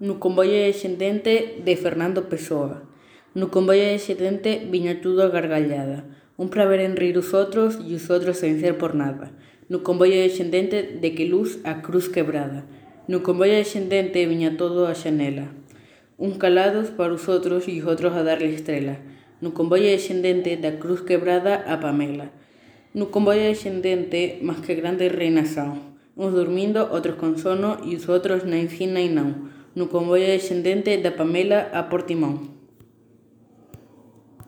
no comboio descendente de Fernando Pessoa. No comboio descendente viña tudo a gargallada. Un para ver en rir os outros e os outros sen ser por nada. No comboio descendente de que luz a cruz quebrada. No comboio descendente viña todo a xanela. Un calados para os outros e os outros a darle estrela. No comboio descendente da cruz quebrada a Pamela. No comboio descendente, máis que grande reinação. Uns dormindo, outros con sono e os outros na encina e non no convoio descendente da Pamela a Portimón.